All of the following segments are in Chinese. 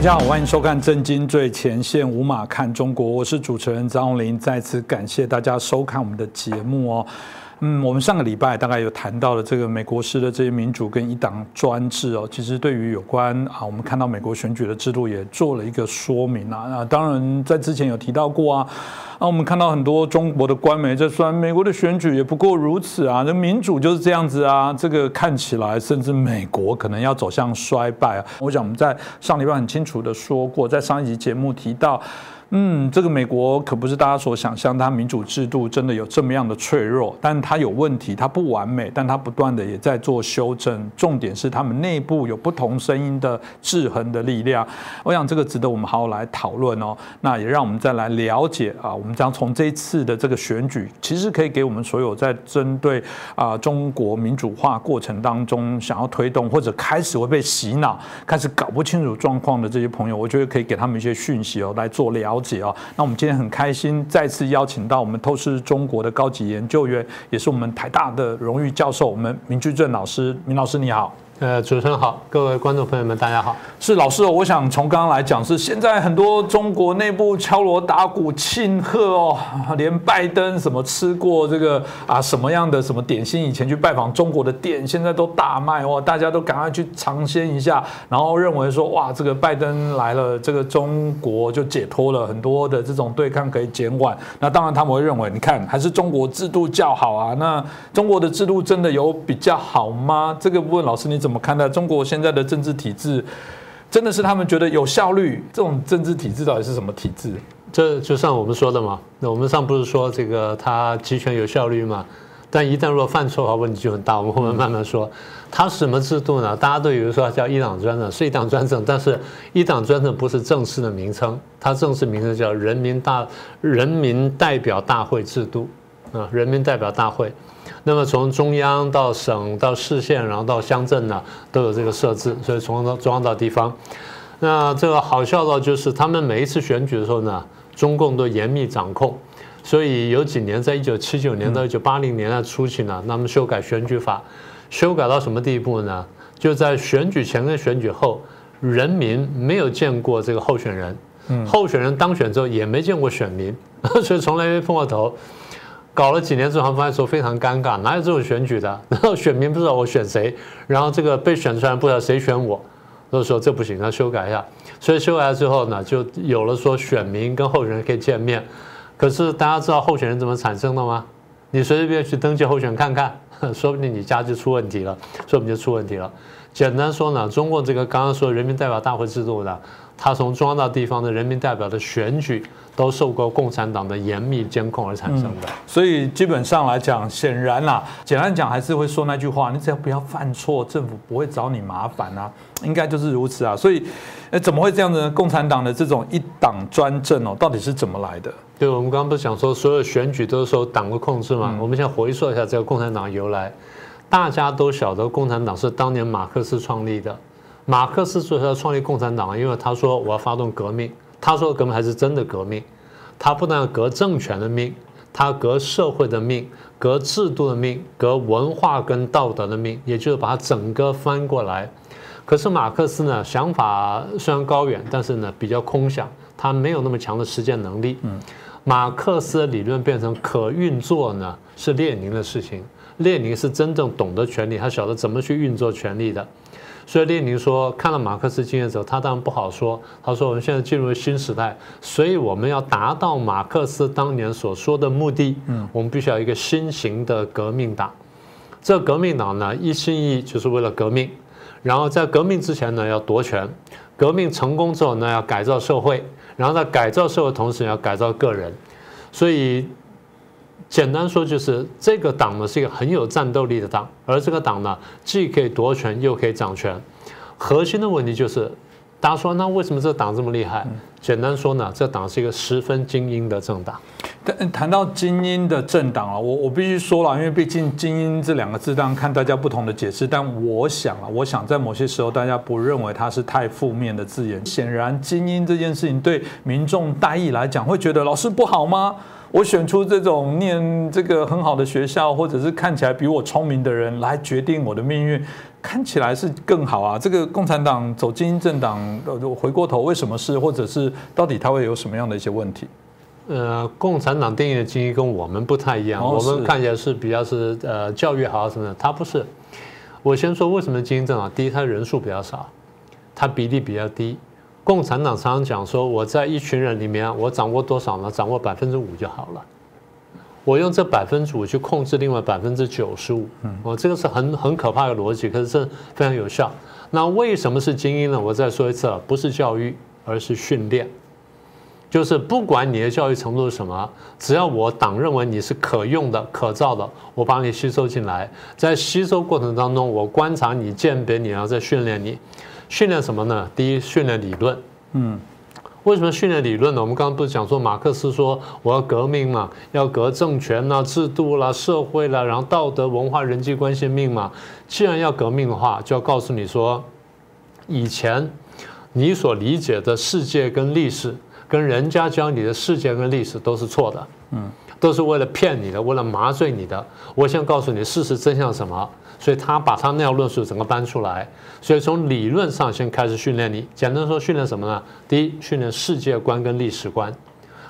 大家好，欢迎收看《震惊最前线》，无马看中国，我是主持人张宏林，再次感谢大家收看我们的节目哦。嗯，我们上个礼拜大概有谈到了这个美国式的这些民主跟一党专制哦，其实对于有关啊，我们看到美国选举的制度也做了一个说明啊。那当然在之前有提到过啊，啊，我们看到很多中国的官媒在说美国的选举也不过如此啊，这民主就是这样子啊，这个看起来甚至美国可能要走向衰败啊。我想我们在上礼拜很清楚的说过，在上一集节目提到。嗯，这个美国可不是大家所想象，它民主制度真的有这么样的脆弱，但它有问题，它不完美，但它不断的也在做修正。重点是他们内部有不同声音的制衡的力量。我想这个值得我们好好来讨论哦。那也让我们再来了解啊，我们将从这一次的这个选举，其实可以给我们所有在针对啊中国民主化过程当中想要推动或者开始会被洗脑、开始搞不清楚状况的这些朋友，我觉得可以给他们一些讯息哦，来做了。解哦，那我们今天很开心再次邀请到我们透视中国的高级研究员，也是我们台大的荣誉教授，我们明居正老师，明老师你好。呃，主持人好，各位观众朋友们，大家好。是老师，我想从刚刚来讲，是现在很多中国内部敲锣打鼓庆贺哦，连拜登什么吃过这个啊什么样的什么点心，以前去拜访中国的店，现在都大卖哦，大家都赶快去尝鲜一下，然后认为说哇，这个拜登来了，这个中国就解脱了很多的这种对抗可以减缓。那当然他们会认为，你看还是中国制度较好啊。那中国的制度真的有比较好吗？这个部分老师你怎么？怎么看待中国现在的政治体制？真的是他们觉得有效率？这种政治体制到底是什么体制？这就像我们说的嘛。那我们上不是说这个他集权有效率嘛？但一旦如果犯错的话，问题就很大。我们后面慢慢说。他什么制度呢？大家都以为说叫一党专政，是一党专政，但是一党专政不是正式的名称，它正式名称叫人民大人民代表大会制度啊，人民代表大会。那么从中央到省到市县，然后到乡镇呢，都有这个设置。所以从中央到地方，那这个好笑到就是他们每一次选举的时候呢，中共都严密掌控。所以有几年，在一九七九年到一九八零年代初期呢，那么修改选举法，修改到什么地步呢？就在选举前跟选举后，人民没有见过这个候选人，候选人当选之后也没见过选民，所以从来没碰过头。搞了几年之后，发现说非常尴尬，哪有这种选举的？然后选民不知道我选谁，然后这个被选出来不知道谁选我，都说这不行，要修改一下。所以修改了之后呢，就有了说选民跟候选人可以见面。可是大家知道候选人怎么产生的吗？你随随便去登记候选看看，说不定你家就出问题了，说不定就出问题了。简单说呢，中国这个刚刚说人民代表大会制度呢，它从中央到地方的人民代表的选举。都受过共产党的严密监控而产生的，所以基本上来讲，显然啦，简单讲还是会说那句话：你只要不要犯错，政府不会找你麻烦啊，应该就是如此啊。所以，哎，怎么会这样子呢？共产党的这种一党专政哦，到底是怎么来的？对，我们刚刚不是讲说，所有选举都是受党的控制嘛？我们先回溯一下这个共产党由来。大家都晓得，共产党是当年马克思创立的。马克思说要创立共产党，因为他说我要发动革命。他说革命还是真的革命，他不但要革政权的命，他革社会的命，革制度的命，革文化跟道德的命，也就是把它整个翻过来。可是马克思呢，想法虽然高远，但是呢比较空想，他没有那么强的实践能力。嗯，马克思的理论变成可运作呢，是列宁的事情。列宁是真正懂得权力，他晓得怎么去运作权力的。所以列宁说，看了马克思经验之后，他当然不好说。他说，我们现在进入新时代，所以我们要达到马克思当年所说的目的，嗯，我们必须要一个新型的革命党。这革命党呢，一心一意就是为了革命。然后在革命之前呢，要夺权；革命成功之后呢，要改造社会。然后在改造社会同时，要改造个人。所以。简单说就是这个党呢是一个很有战斗力的党，而这个党呢既可以夺权又可以掌权。核心的问题就是，大家说那为什么这个党这么厉害？简单说呢，这党是一个十分精英的政党。但谈到精英的政党啊，我我必须说了，因为毕竟精英这两个字，当然看大家不同的解释。但我想啊，我想在某些时候大家不认为它是太负面的字眼。显然，精英这件事情对民众大意来讲，会觉得老师不好吗？我选出这种念这个很好的学校，或者是看起来比我聪明的人来决定我的命运，看起来是更好啊。这个共产党走精英政党，回过头为什么是，或者是到底它会有什么样的一些问题？呃，共产党定义的精英跟我们不太一样，我们看起来是比较是呃教育好什么的，他不是。我先说为什么精英政党，第一，它人数比较少，它比例比较低。共产党常常讲说，我在一群人里面，我掌握多少呢？掌握百分之五就好了。我用这百分之五去控制另外百分之九十五，哦，这个是很很可怕的逻辑，可是这非常有效。那为什么是精英呢？我再说一次，不是教育，而是训练。就是不管你的教育程度是什么，只要我党认为你是可用的、可造的，我把你吸收进来，在吸收过程当中，我观察你、鉴别你，然后再训练你。训练什么呢？第一，训练理论。嗯，为什么训练理论呢？我们刚刚不是讲说，马克思说我要革命嘛，要革政权啦、制度啦、社会啦，然后道德、文化、人际关系命嘛。既然要革命的话，就要告诉你说，以前你所理解的世界跟历史，跟人家教你的世界跟历史都是错的。嗯，都是为了骗你的，为了麻醉你的。我先告诉你事实真相什么。所以他把他那套论述整个搬出来，所以从理论上先开始训练你。简单说，训练什么呢？第一，训练世界观跟历史观，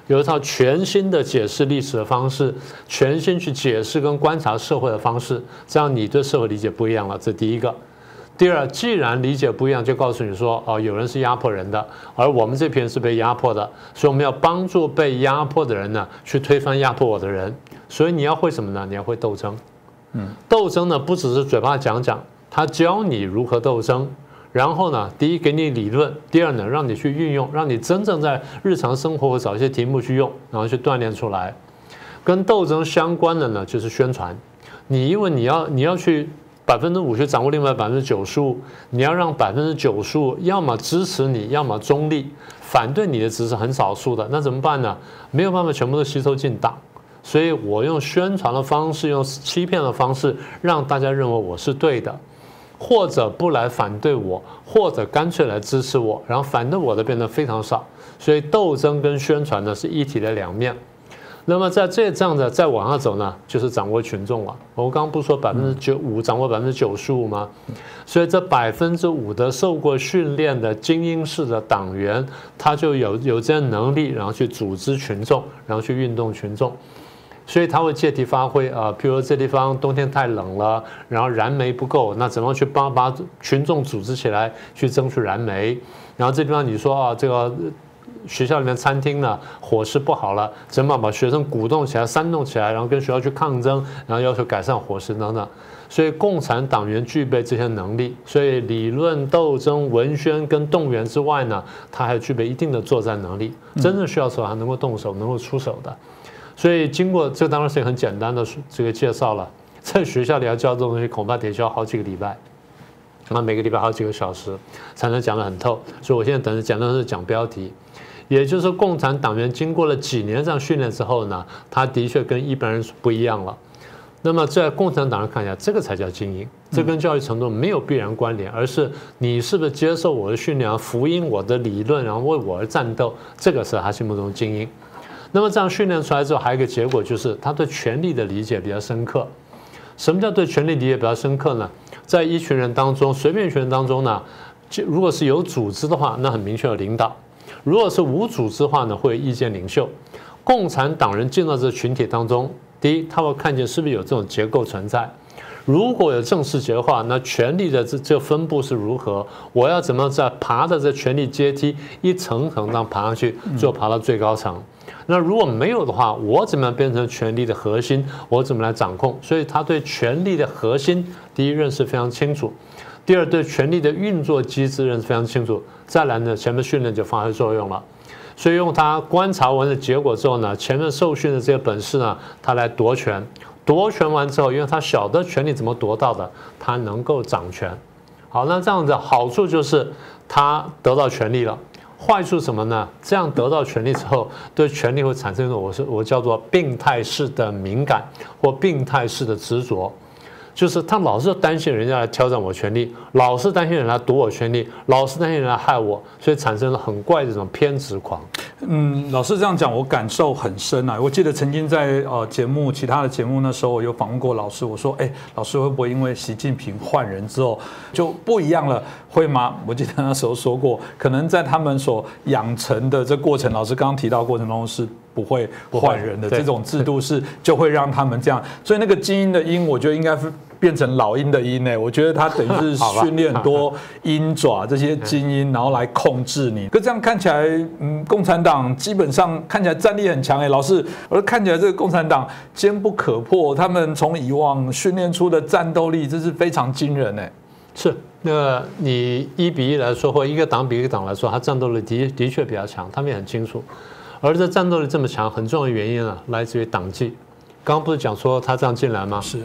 有一套全新的解释历史的方式，全新去解释跟观察社会的方式，这样你对社会理解不一样了。这第一个。第二，既然理解不一样，就告诉你说，哦，有人是压迫人的，而我们这批人是被压迫的，所以我们要帮助被压迫的人呢，去推翻压迫我的人。所以你要会什么呢？你要会斗争。嗯，斗争呢不只是嘴巴讲讲，他教你如何斗争，然后呢，第一给你理论，第二呢让你去运用，让你真正在日常生活找一些题目去用，然后去锻炼出来。跟斗争相关的呢就是宣传，你因为你要你要去百分之五去掌握另外百分之九十五，你要让百分之九十五要么支持你，要么中立，反对你的只是很少数的，那怎么办呢？没有办法全部都吸收进党。所以我用宣传的方式，用欺骗的方式，让大家认为我是对的，或者不来反对我，或者干脆来支持我，然后反对我的变得非常少。所以斗争跟宣传呢是一体的两面。那么在这这样的再往上走呢，就是掌握群众了。我刚刚不说百分之九五掌握百分之九十五吗？所以这百分之五的受过训练的精英式的党员，他就有有这样能力，然后去组织群众，然后去运动群众。所以他会借题发挥啊，譬如这地方冬天太冷了，然后燃煤不够，那怎么去帮把群众组织起来去争取燃煤？然后这地方你说啊，这个学校里面餐厅呢伙食不好了，怎么把学生鼓动起来、煽动起来，然后跟学校去抗争，然后要求改善伙食等等。所以共产党员具备这些能力，所以理论斗争、文宣跟动员之外呢，他还具备一定的作战能力，真正需要时候还能够动手、能够出手的。所以经过这当然是很简单的这个介绍了，在学校里要教这东西，恐怕得教好几个礼拜，那每个礼拜好几个小时才能讲得很透。所以我现在等着讲的是讲标题，也就是共产党员经过了几年这样训练之后呢，他的确跟一般人是不一样了。那么在共产党人看一下，这个才叫精英，这跟教育程度没有必然关联，而是你是不是接受我的训练，福音我的理论，然后为我而战斗，这个是他心目中的精英。那么这样训练出来之后，还有一个结果就是他对权力的理解比较深刻。什么叫对权力理解比较深刻呢？在一群人当中，随便一群人当中呢，就如果是有组织的话，那很明确有领导；如果是无组织的话呢，会有意见领袖。共产党人进到这个群体当中，第一，他会看见是不是有这种结构存在。如果有正式结构的话，那权力的这这分布是如何？我要怎么在爬的这权力阶梯一层层这样爬上去，最后爬到最高层？那如果没有的话，我怎么样变成权力的核心？我怎么来掌控？所以他对权力的核心，第一认识非常清楚；第二对权力的运作机制认识非常清楚。再来呢，前面训练就发挥作用了。所以用他观察完的结果之后呢，前面受训的这些本事呢，他来夺权。夺权完之后，因为他晓得权力怎么夺到的，他能够掌权。好，那这样子好处就是他得到权力了。坏处什么呢？这样得到权力之后，对权力会产生一种我是我叫做病态式的敏感或病态式的执着。就是他老是担心人家来挑战我权利，老是担心人来夺我权利，老是担心人来害我，所以产生了很怪这种偏执狂。嗯，老师这样讲，我感受很深啊。我记得曾经在呃节目其他的节目那时候，我有访问过老师，我说，哎，老师会不会因为习近平换人之后就不一样了？会吗？我记得那时候说过，可能在他们所养成的这过程，老师刚刚提到过程当中是不会换人的，这种制度是就会让他们这样。所以那个精英的鹰，我觉得应该是。变成老鹰的鹰呢？我觉得他等于是训练很多鹰爪这些精英，然后来控制你。可这样看起来，嗯，共产党基本上看起来战力很强哎。老师，而看起来这个共产党坚不可破，他们从以往训练出的战斗力，这是非常惊人哎。是，那你一比一来说，或一个党比一个党来说，他战斗力的的确比较强，他们也很清楚。而这战斗力这么强，很重要的原因啊，来自于党纪。刚刚不是讲说他这样进来吗？是。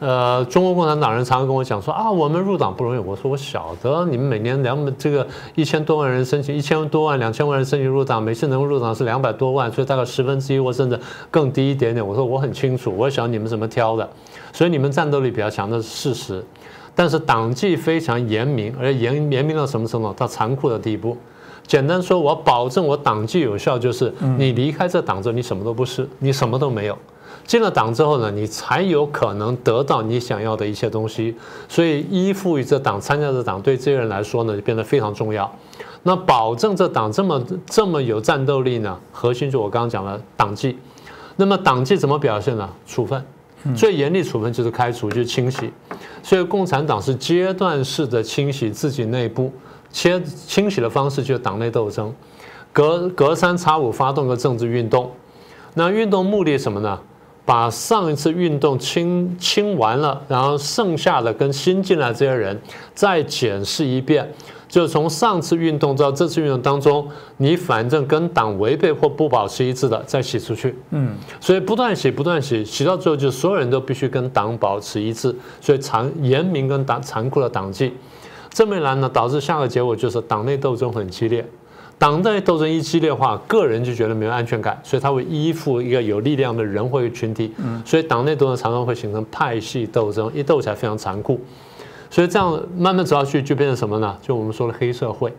呃，中国共产党人常常跟我讲说啊，我们入党不容易。我说我晓得，你们每年两这个一千多万人申请，一千多万、两千万人申请入党，每次能够入党是两百多万，所以大概十分之一或甚至更低一点点。我说我很清楚，我晓得你们怎么挑的，所以你们战斗力比较强，那是事实。但是党纪非常严明，而且严严明到什么程度？到残酷的地步。简单说，我保证我党纪有效，就是你离开这党之后，你什么都不是，你什么都没有。进了党之后呢，你才有可能得到你想要的一些东西。所以依附于这党、参加这党，对这些人来说呢，就变得非常重要。那保证这党这么这么有战斗力呢？核心就我刚刚讲的党纪。那么党纪怎么表现呢？处分，最严厉处分就是开除，就是清洗。所以共产党是阶段式的清洗自己内部，切清洗的方式就是党内斗争，隔隔三差五发动个政治运动。那运动目的什么呢？把上一次运动清清完了，然后剩下的跟新进来这些人再检视一遍，就从上次运动到这次运动当中，你反正跟党违背或不保持一致的，再洗出去。嗯，所以不断洗，不断洗，洗到最后就所有人都必须跟党保持一致，所以残严明跟党残酷的党纪，这么一来呢，导致下个结果就是党内斗争很激烈。党内斗争一激烈化，个人就觉得没有安全感，所以他会依附一个有力量的人或群体。嗯，所以党内斗争常常会形成派系斗争，一斗起来非常残酷。所以这样慢慢走下去，就变成什么呢？就我们说的黑社会，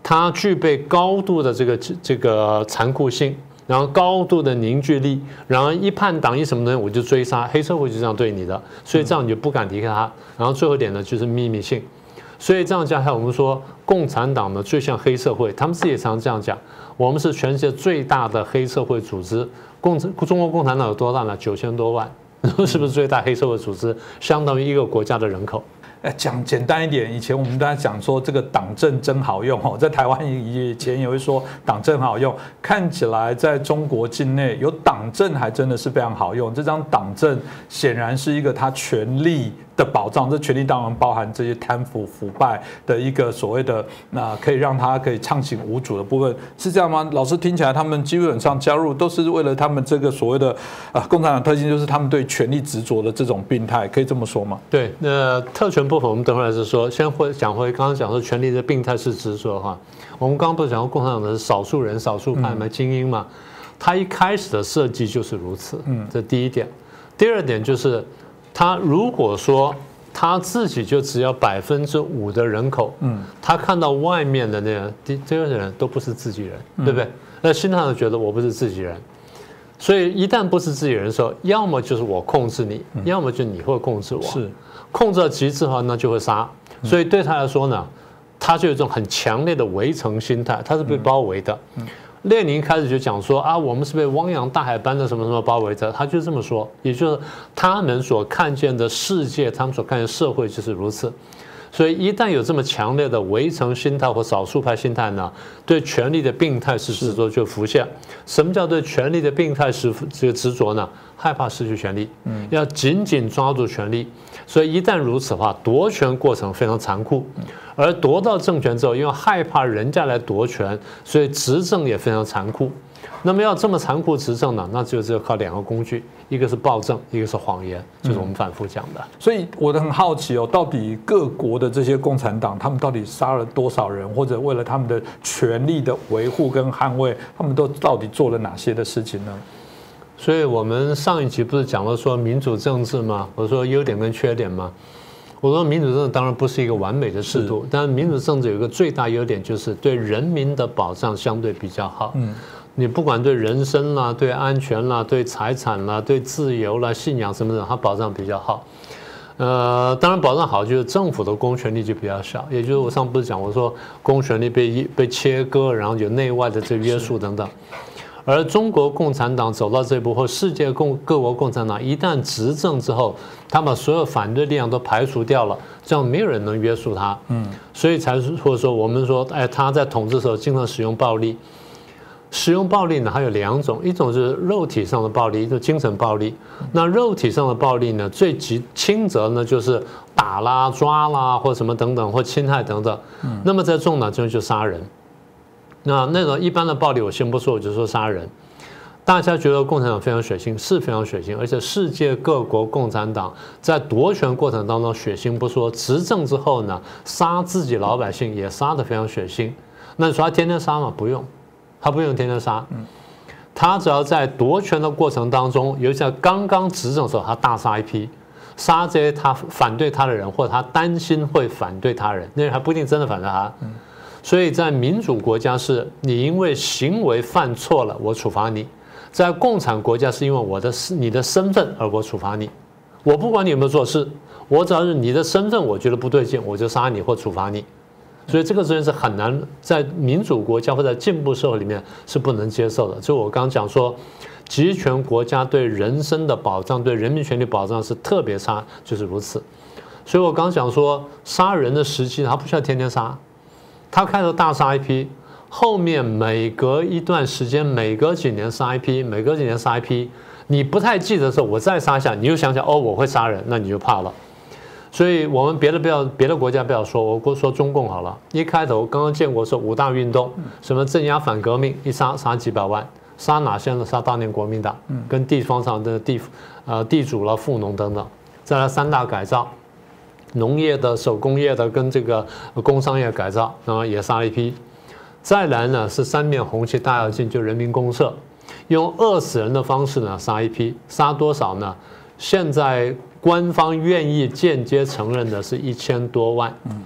它具备高度的这个这个残酷性，然后高度的凝聚力，然后一叛党一什么东西我就追杀，黑社会就这样对你的，所以这样你就不敢离开他。然后最后一点呢，就是秘密性。所以这样讲下，我们说共产党呢最像黑社会，他们自己也常这样讲，我们是全世界最大的黑社会组织。共中国共产党有多大呢？九千多万，是不是最大黑社会组织？相当于一个国家的人口。哎，讲简单一点，以前我们大家讲说这个党政真好用哦，在台湾以前也会说党政好用，看起来在中国境内有党政还真的是非常好用。这张党政显然是一个他权力。的保障，这权利当然包含这些贪腐腐败的一个所谓的那可以让他可以畅行无阻的部分，是这样吗？老师听起来他们基本上加入都是为了他们这个所谓的啊共产党特性，就是他们对权力执着的这种病态，可以这么说吗？对，那特权部分我们等会儿是说，先会讲回刚刚讲说权力的病态是执着哈。我们刚刚不是讲过共产党的是少数人、少数派嘛，精英嘛，他一开始的设计就是如此。嗯，这第一点，第二点就是。他如果说他自己就只要百分之五的人口，嗯，他看到外面的那个这这些人都不是自己人，对不对？那心态上觉得我不是自己人，所以一旦不是自己人的时候，要么就是我控制你，要么就你会控制我，是。控制到极致的话，那就会杀。所以对他来说呢，他就有一种很强烈的围城心态，他是被包围的。列宁开始就讲说啊，我们是被汪洋大海般的什么什么包围着，他就这么说，也就是他们所看见的世界，他们所看见社会就是如此。所以一旦有这么强烈的围城心态或少数派心态呢，对权力的病态式执着就浮现。什么叫对权力的病态式这个执着呢？害怕失去权力，嗯，要紧紧抓住权力。所以一旦如此的话，夺权过程非常残酷。而夺到政权之后，因为害怕人家来夺权，所以执政也非常残酷。那么要这么残酷执政呢？那就只有靠两个工具，一个是暴政，一个是谎言，就是我们反复讲的。所以我都很好奇哦，到底各国的这些共产党，他们到底杀了多少人，或者为了他们的权利的维护跟捍卫，他们都到底做了哪些的事情呢？所以我们上一集不是讲了说民主政治吗？我说优点跟缺点吗？我说民主政治当然不是一个完美的制度，但民主政治有一个最大优点就是对人民的保障相对比较好。嗯，你不管对人身啦、对安全啦、对财产啦、对自由啦、信仰什么的，它保障比较好。呃，当然保障好就是政府的公权力就比较小，也就是我上不是讲我说公权力被被切割，然后有内外的这约束等等。而中国共产党走到这一步，或世界共各国共产党一旦执政之后，他把所有反对力量都排除掉了，这样没有人能约束他。嗯，所以才是或者说我们说，哎，他在统治的时候经常使用暴力。使用暴力呢，还有两种，一种是肉体上的暴力，一种精神暴力。那肉体上的暴力呢，最极轻则呢就是打啦、抓啦，或什么等等，或侵害等等。嗯，那么在重呢，就就杀人。那那个一般的暴力我先不说，我就说杀人。大家觉得共产党非常血腥，是非常血腥，而且世界各国共产党在夺权过程当中血腥不说，执政之后呢，杀自己老百姓也杀得非常血腥。那你说他天天杀吗？不用，他不用天天杀。他只要在夺权的过程当中，尤其在刚刚执政的时候，他大杀一批，杀这些他反对他的人，或者他担心会反对他人，那人还不一定真的反对他。所以在民主国家是你因为行为犯错了，我处罚你；在共产国家是因为我的你的身份而我处罚你。我不管你有没有做事，我只要是你的身份，我觉得不对劲，我就杀你或处罚你。所以这个事情是很难在民主国家或者进步社会里面是不能接受的。就我刚刚讲说，集权国家对人身的保障、对人民权利保障是特别差，就是如此。所以我刚讲说，杀人的时期他不需要天天杀。他开头大杀一批，后面每隔一段时间，每隔几年杀一批，每隔几年杀一批，你不太记得的时候，我再杀一下，你就想想哦，我会杀人，那你就怕了。所以我们别的不要，别的国家不要说，我过说中共好了。一开头刚刚建国是五大运动，什么镇压反革命，一杀杀几百万，杀哪些呢？杀当年国民党，跟地方上的地呃地主了、富农等等。再来三大改造。农业的、手工业的跟这个工商业改造，然后也杀了一批。再来呢是三面红旗大跃进，就人民公社，用饿死人的方式呢杀一批，杀多少呢？现在官方愿意间接承认的是一千多万，嗯，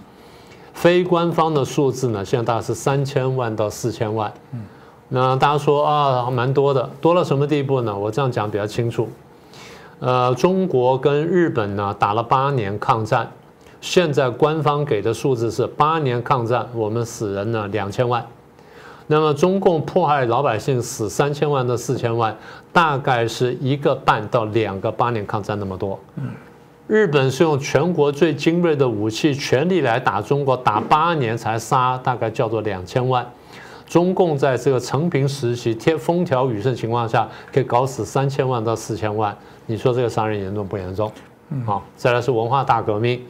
非官方的数字呢现在大概是三千万到四千万，嗯，那大家说啊蛮多的，多到什么地步呢？我这样讲比较清楚。呃，中国跟日本呢打了八年抗战，现在官方给的数字是八年抗战，我们死人呢两千万。那么中共迫害老百姓死三千万到四千万，大概是一个半到两个八年抗战那么多。日本是用全国最精锐的武器全力来打中国，打八年才杀，大概叫做两千万。中共在这个成平时期，天风调雨顺情况下，可以搞死三千万到四千万。你说这个杀人严重不严重？好，再来是文化大革命，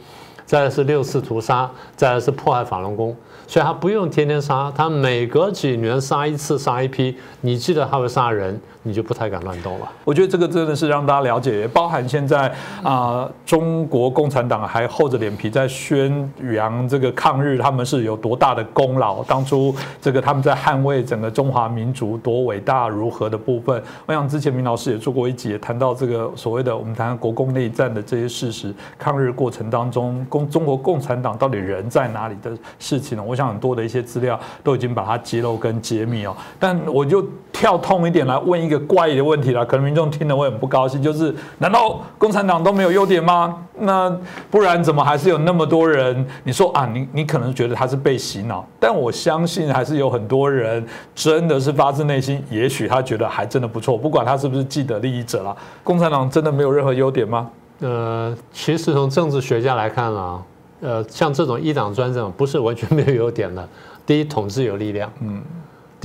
再来是六次屠杀，再来是迫害法轮功。所以他不用天天杀，他每隔几年杀一次，杀一批。你记得他会杀人，你就不太敢乱动了。我觉得这个真的是让大家了解，包含现在啊，中国共产党还厚着脸皮在宣扬这个抗日，他们是有多大的功劳。当初这个他们在捍卫整个中华民族多伟大如何的部分。我想之前明老师也做过一集，谈到这个所谓的我们谈国共内战的这些事实，抗日过程当中，共中国共产党到底人在哪里的事情呢？我。想很多的一些资料都已经把它揭露跟揭秘哦，但我就跳痛一点来问一个怪异的问题了，可能民众听了会很不高兴，就是难道共产党都没有优点吗？那不然怎么还是有那么多人？你说啊，你你可能觉得他是被洗脑，但我相信还是有很多人真的是发自内心，也许他觉得还真的不错，不管他是不是既得利益者啦。共产党真的没有任何优点吗？呃，其实从政治学家来看啊。呃，像这种一党专政不是完全没有优点的。第一，统治有力量，嗯。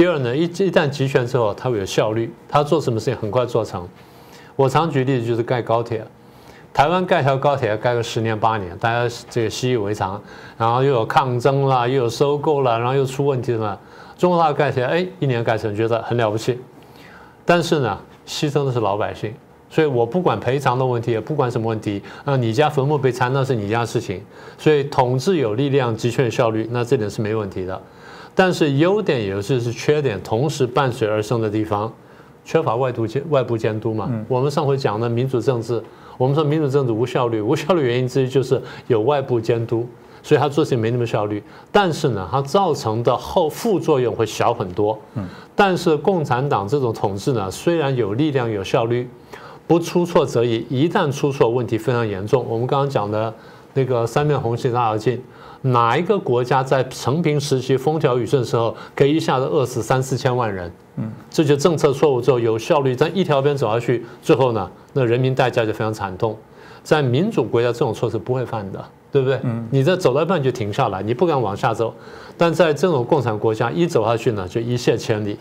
第二呢，一一旦集权之后，它会有效率，它做什么事情很快做成。我常举例子就是盖高铁，台湾盖条高铁要盖个十年八年，大家这个习以为常。然后又有抗争啦，又有收购啦，然后又出问题了。中国大陆盖起来，哎，一年盖成，觉得很了不起。但是呢，牺牲的是老百姓。所以我不管赔偿的问题，也不管什么问题，啊，你家坟墓被拆那是你家事情。所以统治有力量，集权有效率，那这点是没问题的。但是优点也是是缺点同时伴随而生的地方。缺乏外部监外部监督嘛。我们上回讲的民主政治，我们说民主政治无效率，无效率原因之一就是有外部监督，所以他做事情没那么效率。但是呢，它造成的后副作用会小很多。嗯。但是共产党这种统治呢，虽然有力量有效率，不出错则已，一旦出错，问题非常严重。我们刚刚讲的那个三面红旗大跃进。哪一个国家在成平时期风调雨顺的时候，可以一下子饿死三四千万人？嗯，这就政策错误之后有效率，但一条边走下去，最后呢，那人民代价就非常惨痛。在民主国家，这种错是不会犯的，对不对？嗯，你这走到一半就停下来，你不敢往下走。但在这种共产国家，一走下去呢，就一泻千里。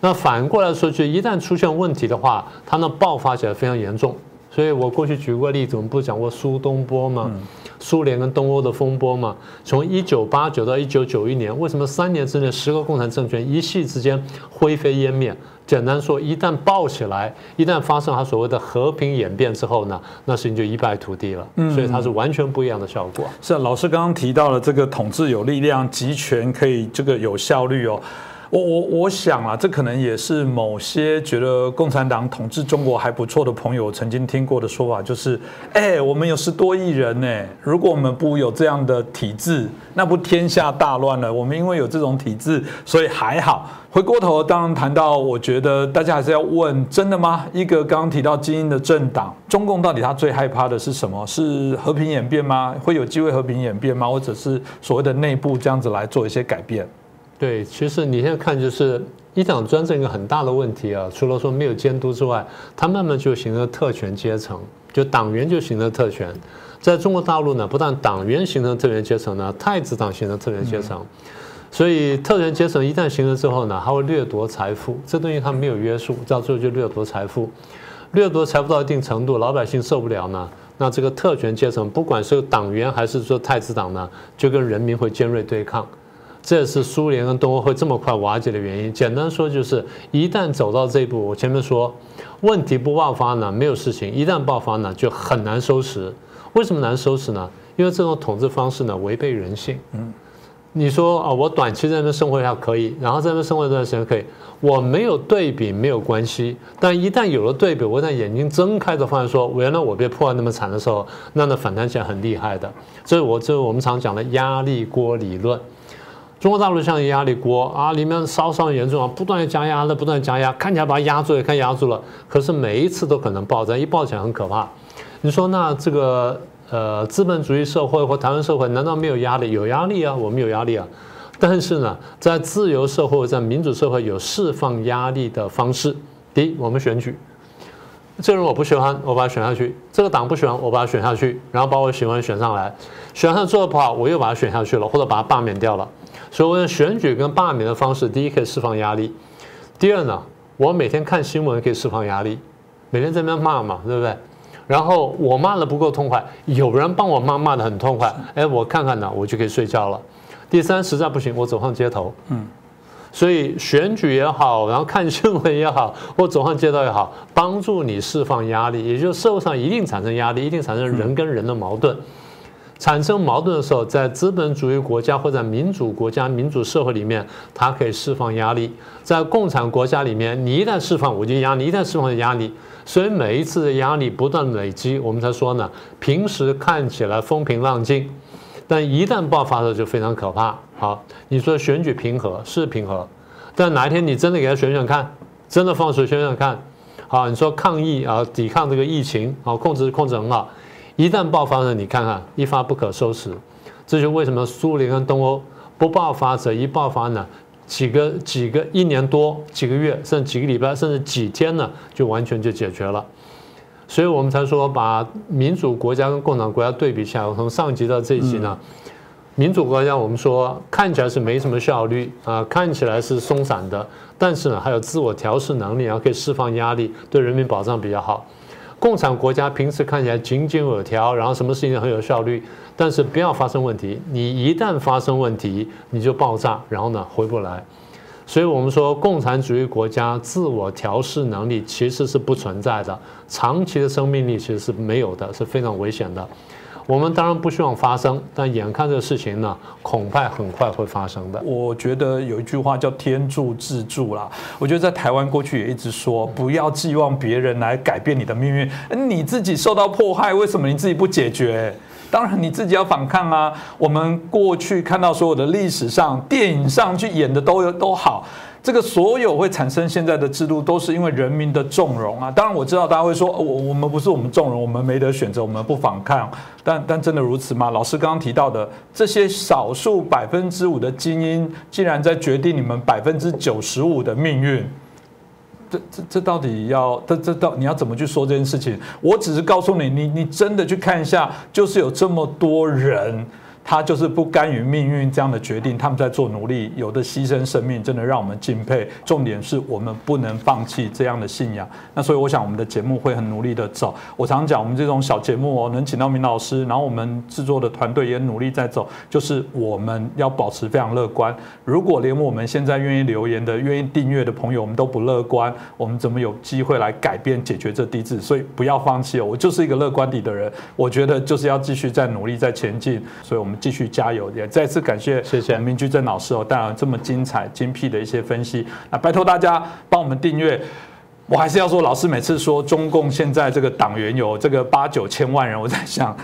那反过来说，就一旦出现问题的话，它呢爆发起来非常严重。所以我过去举过例子，我们不是讲过苏东坡吗？苏联跟东欧的风波嘛，从一九八九到一九九一年，为什么三年之内十个共产政权一夕之间灰飞烟灭？简单说，一旦爆起来，一旦发生它所谓的和平演变之后呢，那事情就一败涂地了。所以它是完全不一样的效果。是啊，老师刚刚提到了这个统治有力量，集权可以这个有效率哦。我我我想啊，这可能也是某些觉得共产党统治中国还不错的朋友曾经听过的说法，就是，哎，我们有十多亿人呢，如果我们不有这样的体制，那不天下大乱了。我们因为有这种体制，所以还好。回过头，当然谈到，我觉得大家还是要问，真的吗？一个刚刚提到精英的政党，中共到底他最害怕的是什么？是和平演变吗？会有机会和平演变吗？或者是所谓的内部这样子来做一些改变？对，其实你现在看，就是一党专政一个很大的问题啊。除了说没有监督之外，它慢慢就形成特权阶层，就党员就形成特权。在中国大陆呢，不但党员形成特权阶层呢，太子党形成特权阶层。所以特权阶层一旦形成之后呢，它会掠夺财富，这东西它没有约束，到最后就掠夺财富。掠夺财富到一定程度，老百姓受不了呢，那这个特权阶层，不管是党员还是说太子党呢，就跟人民会尖锐对抗。这是苏联跟东欧会这么快瓦解的原因。简单说就是，一旦走到这一步，我前面说，问题不爆发呢，没有事情；一旦爆发呢，就很难收拾。为什么难收拾呢？因为这种统治方式呢，违背人性。嗯，你说啊，我短期在那边生活一下可以，然后在那边生活一段时间可以，我没有对比没有关系。但一旦有了对比，我在眼睛睁开的发现说，原来我被破坏那么惨的时候，那那反弹起来很厉害的。所以，我这我们常讲的压力锅理论。中国大陆像压力锅啊，里面烧烧严重啊，不断的加压的，不断加压，看起来把它压住，也看压住了，可是每一次都可能爆炸，一爆起来很可怕。你说那这个呃资本主义社会或台湾社会难道没有压力？有压力啊，我们有压力啊。但是呢，在自由社会、在民主社会有释放压力的方式。第一，我们选举，这个人我不喜欢，我把他选下去；这个党不喜欢，我把他选下去，然后把我喜欢选上来，选上做的不好，我又把他选下去了，或者把他罢免掉了。所以，我选举跟罢免的方式，第一可以释放压力；第二呢，我每天看新闻可以释放压力，每天在那边骂嘛，对不对？然后我骂的不够痛快，有人帮我骂，骂的很痛快，哎，我看看呢，我就可以睡觉了。第三，实在不行，我走上街头。嗯。所以选举也好，然后看新闻也好，或走上街道也好，帮助你释放压力，也就是社会上一定产生压力，一定产生人跟人的矛盾。产生矛盾的时候，在资本主义国家或者民主国家、民主社会里面，它可以释放压力；在共产国家里面，你一旦释放，我就压力；一旦释放压力，所以每一次的压力不断累积，我们才说呢，平时看起来风平浪静，但一旦爆发的时候就非常可怕。好，你说选举平和是平和，但哪一天你真的给他选选看，真的放水选选看，好，你说抗疫啊，抵抗这个疫情，好，控制控制很好。一旦爆发了，你看看一发不可收拾，这就为什么苏联跟东欧不爆发者一爆发呢？几个几个一年多几个月，甚至几个礼拜，甚至几天呢，就完全就解决了。所以我们才说把民主国家跟共产国家对比起来，从上集到这一集呢，民主国家我们说看起来是没什么效率啊，看起来是松散的，但是呢还有自我调试能力，然后可以释放压力，对人民保障比较好。共产国家平时看起来井井有条，然后什么事情很有效率，但是不要发生问题。你一旦发生问题，你就爆炸，然后呢回不来。所以我们说，共产主义国家自我调试能力其实是不存在的，长期的生命力其实是没有的，是非常危险的。我们当然不希望发生，但眼看这个事情呢，恐怕很快会发生的。我觉得有一句话叫“天助自助”啦。我觉得在台湾过去也一直说，不要寄望别人来改变你的命运，你自己受到迫害，为什么你自己不解决？当然你自己要反抗啊！我们过去看到所有的历史上、电影上去演的都有都好。这个所有会产生现在的制度，都是因为人民的纵容啊！当然我知道大家会说，我我们不是我们纵容，我们没得选择，我们不反抗。但但真的如此吗？老师刚刚提到的这些少数百分之五的精英，竟然在决定你们百分之九十五的命运，这这这到底要这这到你要怎么去说这件事情？我只是告诉你，你你真的去看一下，就是有这么多人。他就是不甘于命运这样的决定，他们在做努力，有的牺牲生命，真的让我们敬佩。重点是我们不能放弃这样的信仰。那所以我想，我们的节目会很努力的走。我常讲，我们这种小节目哦，能请到明老师，然后我们制作的团队也努力在走，就是我们要保持非常乐观。如果连我们现在愿意留言的、愿意订阅的朋友，我们都不乐观，我们怎么有机会来改变、解决这低质？所以不要放弃哦，我就是一个乐观底的人。我觉得就是要继续在努力、在前进。所以，我们。继续加油！也再次感谢谢谢明居正老师哦，带来这么精彩、精辟的一些分析。那拜托大家帮我们订阅。我还是要说，老师每次说中共现在这个党员有这个八九千万人，我在想。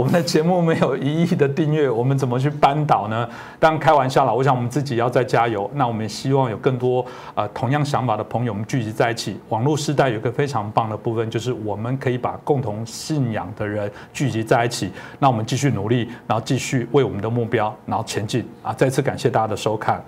我们的节目没有一亿的订阅，我们怎么去扳倒呢？当然开玩笑了，我想我们自己要再加油。那我们也希望有更多呃同样想法的朋友们聚集在一起。网络时代有一个非常棒的部分，就是我们可以把共同信仰的人聚集在一起。那我们继续努力，然后继续为我们的目标然后前进啊！再次感谢大家的收看。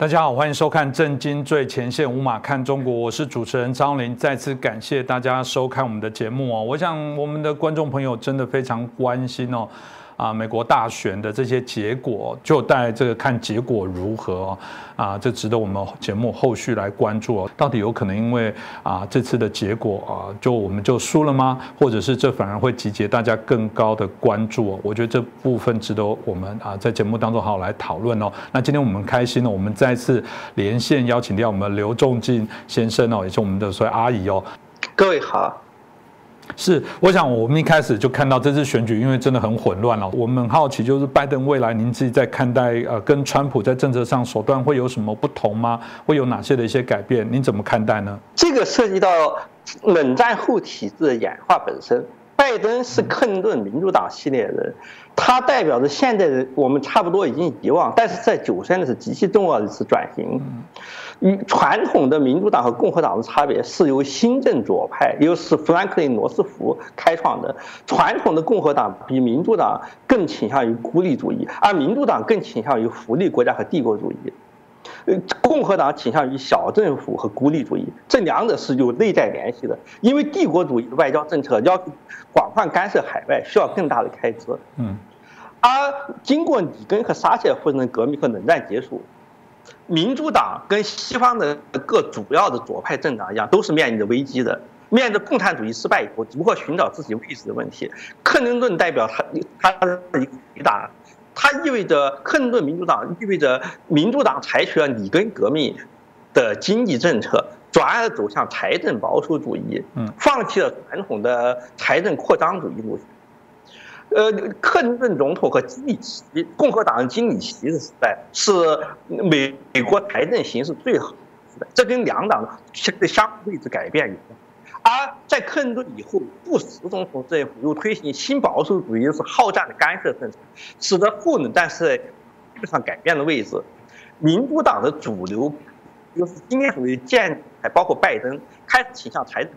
大家好，欢迎收看《震惊最前线》，无马看中国，我是主持人张林。再次感谢大家收看我们的节目哦。我想我们的观众朋友真的非常关心哦。啊，美国大选的这些结果，就待这个看结果如何啊，这值得我们节目后续来关注哦。到底有可能因为啊这次的结果啊，就我们就输了吗？或者是这反而会集结大家更高的关注？我觉得这部分值得我们啊在节目当中好好来讨论哦。那今天我们开心呢，我们再次连线邀请到我们刘仲进先生哦，也是我们的所谓阿姨哦。各位好。是，我想我们一开始就看到这次选举，因为真的很混乱了。我们很好奇，就是拜登未来，您自己在看待呃，跟川普在政策上手段会有什么不同吗？会有哪些的一些改变？您怎么看待呢？这个涉及到冷战后体制的演化本身。拜登是克林顿民主党系列人，他代表着现在的我们差不多已经遗忘，但是在九三年是极其重要的一次转型。与传统的民主党和共和党的差别是由新政左派，又是富兰克林·罗斯福开创的。传统的共和党比民主党更倾向于孤立主义，而民主党更倾向于福利国家和帝国主义。呃，共和党倾向于小政府和孤立主义，这两者是有内在联系的。因为帝国主义的外交政策要广泛干涉海外，需要更大的开支。嗯，而经过里根和撒切尔夫人的革命和冷战结束。民主党跟西方的各主要的左派政党一样，都是面临着危机的。面对共产主义失败以后，如何寻找自己位置的问题，克林顿代表他他的一个回答，他意味着克林顿民主党意味着民主党采取了里根革命的经济政策，转而走向财政保守主义，嗯，放弃了传统的财政扩张主义路线。呃，克林顿总统和基里奇，共和党的基里奇的时代是美美国财政形势最好的时代，这跟两党的相位置改变有关。而在克林顿以后，布什总统政府又推行新保守主义，又是好战的干涉政策，使得后冷战时代基本上改变了位置。民主党的主流又是经验主义建，还包括拜登开始倾向财政，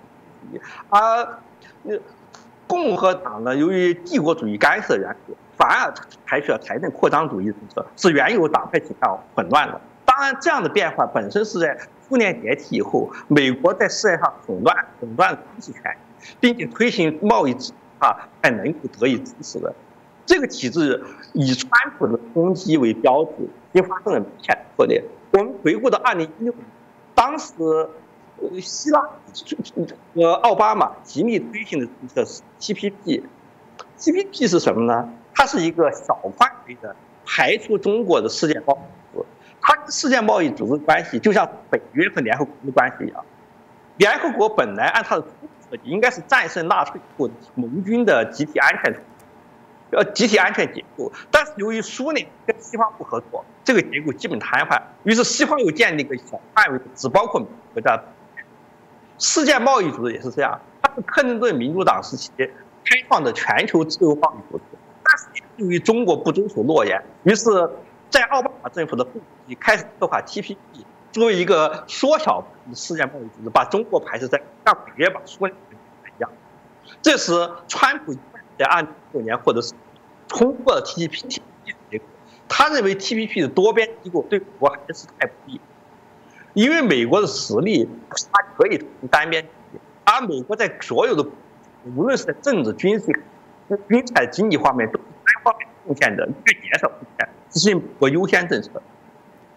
而那。共和党呢，由于帝国主义干涉缘故，反而采取了财政扩张主义政策，使原有党派倾向混乱了。当然，这样的变化本身是在苏联解体以后，美国在世界上垄断垄断军事权，并且推行贸易制啊，才能够得以支持的。这个体制以川普的攻击为标志，也发生了明显的破裂。我们回顾到二零一六年，当时。希腊和奥巴马极力推行的政策是 TPP，TPP 是什么呢？它是一个小范围的排除中国的世界贸易组织，它跟世界贸易组织关系就像北约和联合国的关系一样。联合国本来按它的设计，应该是战胜纳粹或盟军的集体安全，呃，集体安全结构。但是由于苏联跟西方不合作，这个结构基本瘫痪。于是西方又建立一个小范围，只包括美国的世界贸易组织也是这样。它是克林顿民主党时期开创的全球自由贸易组织，但是由于中国不遵守诺言，于是，在奥巴马政府的后期开始策划 TPP。作为一个缩小世界贸易组织，把中国排斥在像北约把苏联一样。这时，川普在二零一六年或者是通过了 TPP 结果，他认为 TPP 的多边机构对美国还是太不利，因为美国的实力它可以单边，而美国在所有的无论是在政治、军事、军财、经济方面都是单方面贡献的，应该减少贡献，执行美国优先政策。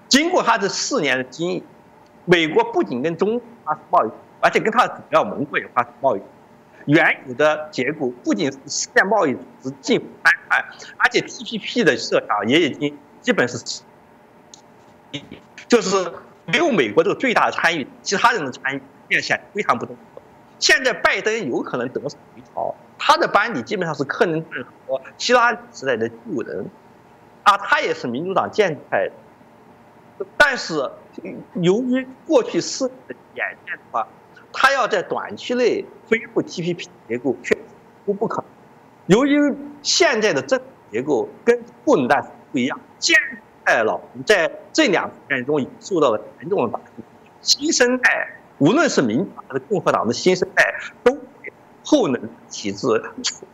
经过他这四年的经营，美国不仅跟中国发生贸易，而且跟他的主要盟国也发生贸易。原有的结构不仅是世界贸易组织近乎瘫痪，而且 TPP 的设想也已经基本是，就是没有美国这个最大的参与，其他人的参与变现非常不重要。现在拜登有可能得手回朝，他的班底基本上是克林顿和希拉时代的旧人，啊，他也是民主党建制派。但是，由于过去四年的演变的话，他要在短期内恢复 TPP 结构，确实不可能。由于现在的政结构跟布林代不一样，建派老在这两年中已受到了严重的打击。新生代，无论是民主党还是共和党的新生代，都对后能体制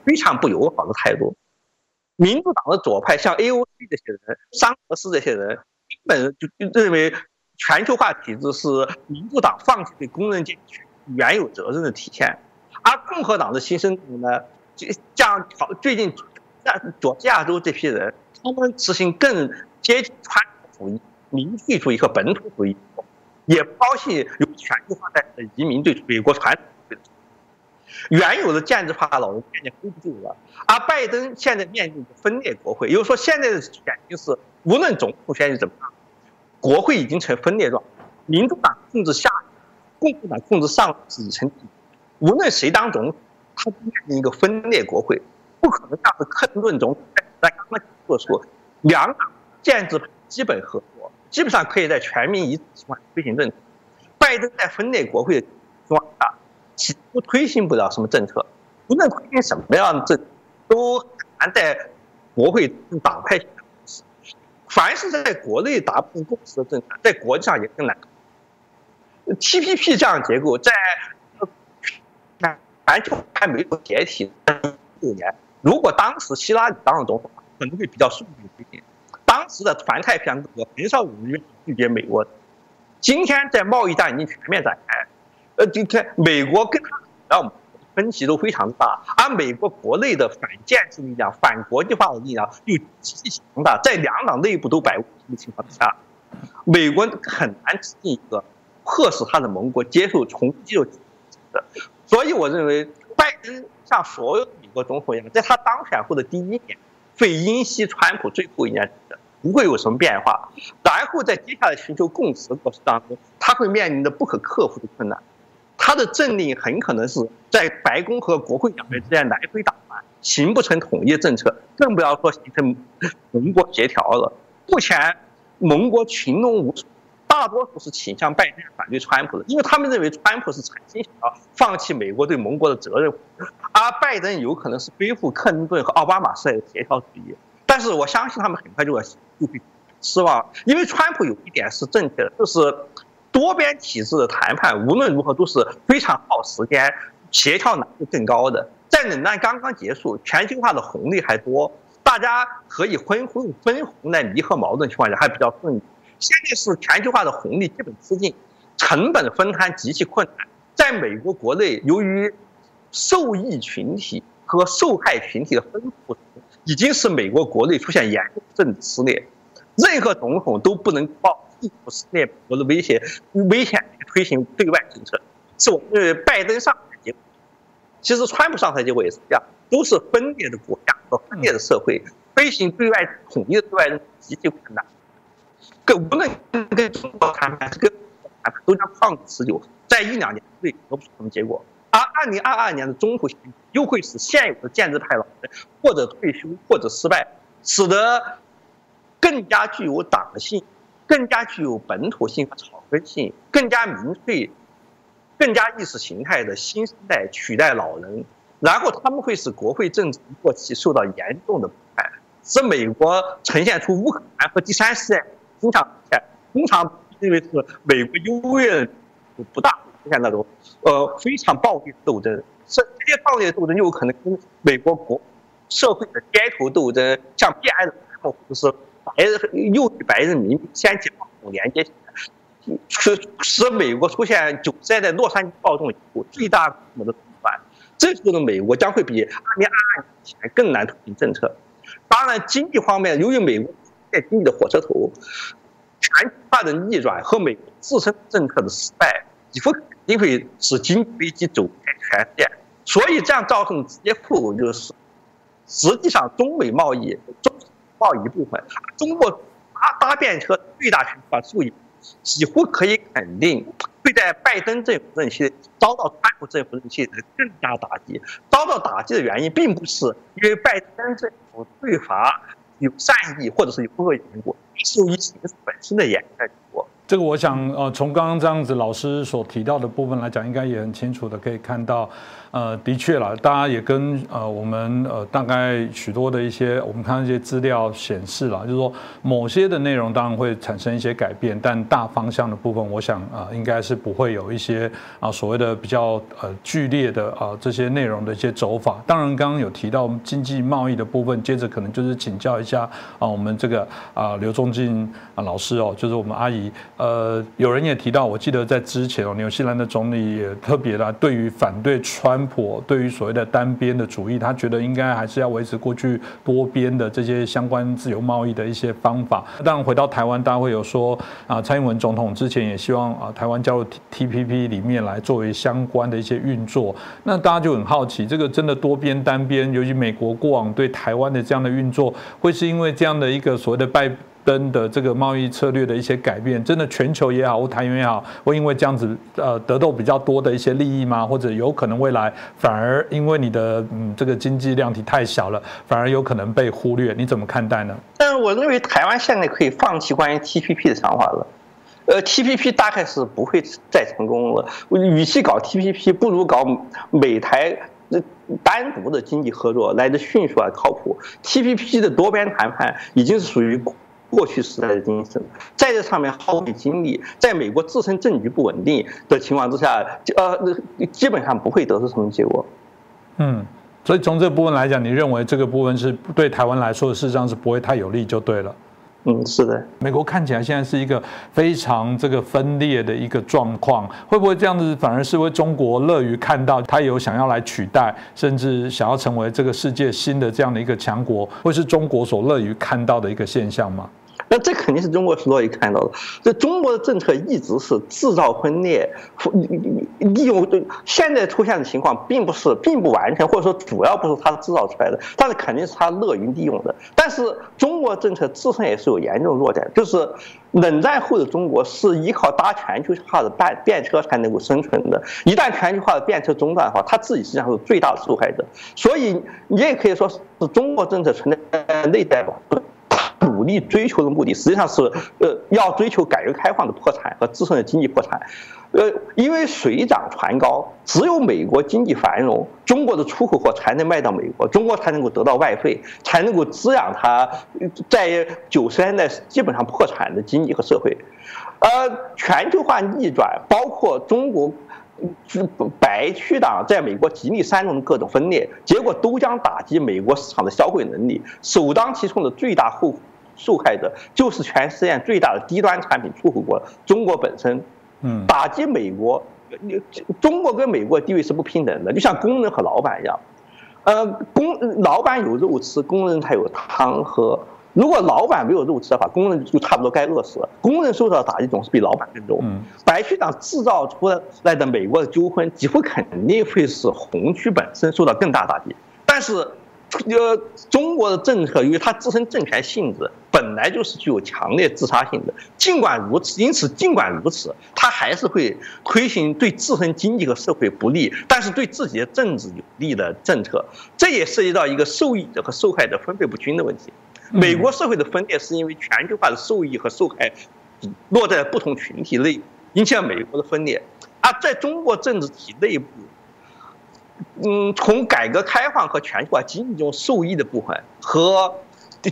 非常不友好的态度。民主党的左派，像 AOC 这些人、桑德斯这些人。本就就认为全球化体制是民主党放弃对工人阶级原有责任的体现，而共和党的新生代呢，就像最近在佐治亚州这批人，他们执行更接近传统主义、民粹主义和本土主义，也不高兴有全球化带来的移民对美国传统原有的建制派老人渐渐 hold 不住了，而拜登现在面临分裂国会，也就是说现在的选情是无论总统选举怎么样。国会已经成分裂状，民主党控制下，共和党控制上，已成。无论谁当总统，他面临一个分裂国会，不可能像是克林顿总统在刚刚做出，两党建制基本合作，基本上可以在全民一致情况下推行政策。拜登在分裂国会的情况下，几乎推行不了什么政策，无论推行什么样的政，都难在国会党派。凡是在国内达不成共识的政策，在国际上也更难。TPP 这样结构在全球还没有解体六年，如果当时希拉里当了总统，可能会比较顺利推行。当时的环太平洋各国很少有人拒绝美国的。今天在贸易战已经全面展开，呃，今天美国跟他要。分歧都非常大，而美国国内的反建制力量、反国际化的力量又极其强大，在两党内部都摆不平的情况之下，美国很难制定一个迫使他的盟国接受重启的。所以，我认为拜登像所有美国总统一样，在他当选后的第一年会因袭川普最后一年的，不会有什么变化。然后在接下来寻求共识的过程当中，他会面临着不可克服的困难。他的政令很可能是在白宫和国会两边之间来回打转，形不成统一政策，更不要说形成盟国协调了。目前盟国群龙无首，大多数是倾向拜登反对川普的，因为他们认为川普是诚心想要放弃美国对盟国的责任，而拜登有可能是背负克林顿和奥巴马时代的协调主义。但是我相信他们很快就要就会失望，因为川普有一点是正确的，就是。多边体制的谈判无论如何都是非常耗时间、协调难度更高的。在冷战刚刚结束、全球化的红利还多，大家可以分红分红来弥合矛盾情况下还比较顺利。现在是全球化的红利基本吃尽，成本分摊极其困难。在美国国内，由于受益群体和受害群体的分布已经使美国国内出现严重政治撕裂，任何总统都不能抱。不是美国的威胁，危险推行对外政策，是我认为拜登上台结果。其实川普上台结果也是这样，都是分裂的国家和分裂的社会，推行对外统一的对外极其困难。跟无论跟中国谈判，是跟谈判，都将旷日持久，在一两年内得不出什么结果。二零二二年的中途选举又会使现有的建制派老人或者退休或者失败，使得更加具有党性、更加具有本土性和草根性、更加民粹、更加意识形态的新时代取代老人，然后他们会使国会政治过期受到严重的迫害，使美国呈现出乌克兰和第三世界经常出现，通常认为是美国优越不大出现那种呃非常暴力的斗争，是这些暴力的斗争就有可能跟美国国社会的街头斗争，像 B I 的或者是白人右翼白人民先解放连接起来，使使美国出现九十年代洛杉矶暴动以后最大规模的动乱。这时候的美国将会比二零二二年更难推行政策。当然，经济方面，由于美国在经济的火车头，全球化的逆转和美国自身政策的失败，几乎肯定会使经济危机走遍全世界。所以，这样造成直接后果就是，实际上中美贸易中贸易部分，中国搭搭便车最大程度上受益，几乎可以肯定会在拜登政府任期遭到川普政府任期的更大打击。遭到打击的原因，并不是因为拜登政府对华有善意或者是有恶意缘故，是由于形势本身的严重结果。这个我想，呃，从刚刚这样子老师所提到的部分来讲，应该也很清楚的可以看到。呃，的确啦，大家也跟呃我们呃大概许多的一些我们看一些资料显示了，就是说某些的内容当然会产生一些改变，但大方向的部分，我想啊应该是不会有一些啊所谓的比较呃剧烈的啊这些内容的一些走法。当然，刚刚有提到经济贸易的部分，接着可能就是请教一下啊我们这个啊刘仲进啊老师哦，就是我们阿姨。呃，有人也提到，我记得在之前哦，纽西兰的总理也特别的对于反对川。普对于所谓的单边的主义，他觉得应该还是要维持过去多边的这些相关自由贸易的一些方法。当然，回到台湾，大家会有说啊，蔡英文总统之前也希望啊，台湾加入 T P P 里面来作为相关的一些运作。那大家就很好奇，这个真的多边单边，尤其美国过往对台湾的这样的运作，会是因为这样的一个所谓的拜。登的这个贸易策略的一些改变，真的全球也好，或台湾也好，会因为这样子呃得到比较多的一些利益吗？或者有可能未来反而因为你的嗯这个经济量体太小了，反而有可能被忽略？你怎么看待呢？但我认为台湾现在可以放弃关于 TPP 的想法了，呃，TPP 大概是不会再成功了。与其搞 TPP，不如搞美台单独的经济合作来的迅速而靠谱。TPP 的多边谈判已经是属于。过去时代的精神，在这上面耗费精力，在美国自身政局不稳定的情况之下，呃，基本上不会得出什么结果。嗯，所以从这部分来讲，你认为这个部分是对台湾来说，事实上是不会太有利，就对了。嗯，是的，美国看起来现在是一个非常这个分裂的一个状况，会不会这样子反而是为中国乐于看到它有想要来取代，甚至想要成为这个世界新的这样的一个强国，会是中国所乐于看到的一个现象吗？那这肯定是中国所乐意看到的。这中国的政策一直是制造分裂，利用现在出现的情况，并不是并不完全，或者说主要不是他制造出来的，但是肯定是他乐于利用的。但是中国政策自身也是有严重弱点，就是冷战后的中国是依靠搭全球化的便便车才能够生存的，一旦全球化的便车中断的话，他自己实际上是最大的受害者。所以你也可以说是中国政策存在内在矛盾。努力追求的目的实际上是，呃，要追求改革开放的破产和自身的经济破产，呃，因为水涨船高，只有美国经济繁荣，中国的出口货才能卖到美国，中国才能够得到外汇，才能够滋养它在九十年代基本上破产的经济和社会，呃，全球化逆转，包括中国。白区党在美国极力煽动的各种分裂，结果都将打击美国市场的消费能力。首当其冲的最大后受害者就是全世界最大的低端产品出口国中国本身。嗯，打击美国，中国跟美国地位是不平等的，就像工人和老板一样。呃，工老板有肉吃，工人才有汤喝。如果老板没有肉吃的话，工人就差不多该饿死了。工人受到的打击总是比老板更重。白区长制造出来的美国的纠纷，几乎肯定会使红区本身受到更大打击。但是，呃，中国的政策由于它自身政权性质本来就是具有强烈自杀性的，尽管如此，因此尽管如此，它还是会推行对自身经济和社会不利，但是对自己的政治有利的政策。这也涉及到一个受益者和受害者分配不均的问题。美国社会的分裂是因为全球化的受益和受害落在不同群体内，引起了美国的分裂。而在中国政治体内部。嗯，从改革开放和全球化经济中受益的部分，和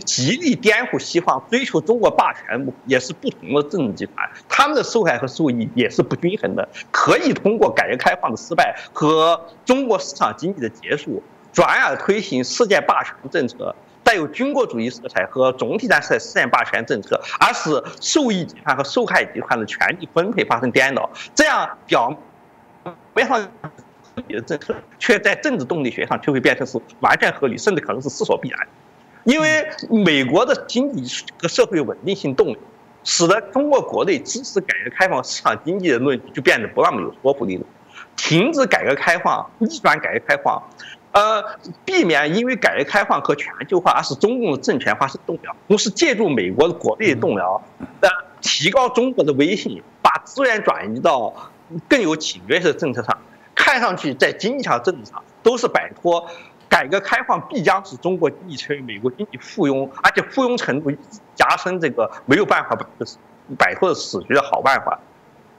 极力颠覆西方、追求中国霸权也是不同的政治集团，他们的受害和受益也是不均衡的。可以通过改革开放的失败和中国市场经济的结束，转而推行世界霸权政策，带有军国主义色彩和总体战式世界霸权政策，而使受益集团和受害集团的权力分配发生颠倒，这样表面上。你的政策却在政治动力学上就会变成是完全合理，甚至可能是势所必然。因为美国的经济和社会稳定性动力，使得中国国内支持改革开放市场经济的论据就变得不那么有说服力了。停止改革开放，逆转改革开放，呃，避免因为改革开放和全球化而使中共的政权发生动摇，同时借助美国的国内动摇，呃，提高中国的威信，把资源转移到更有侵略性的政策上。看上去在经济上、政治上都是摆脱改革开放，必将使中国经济成为美国经济附庸，而且附庸程度加深，这个没有办法摆脱的死局的好办法。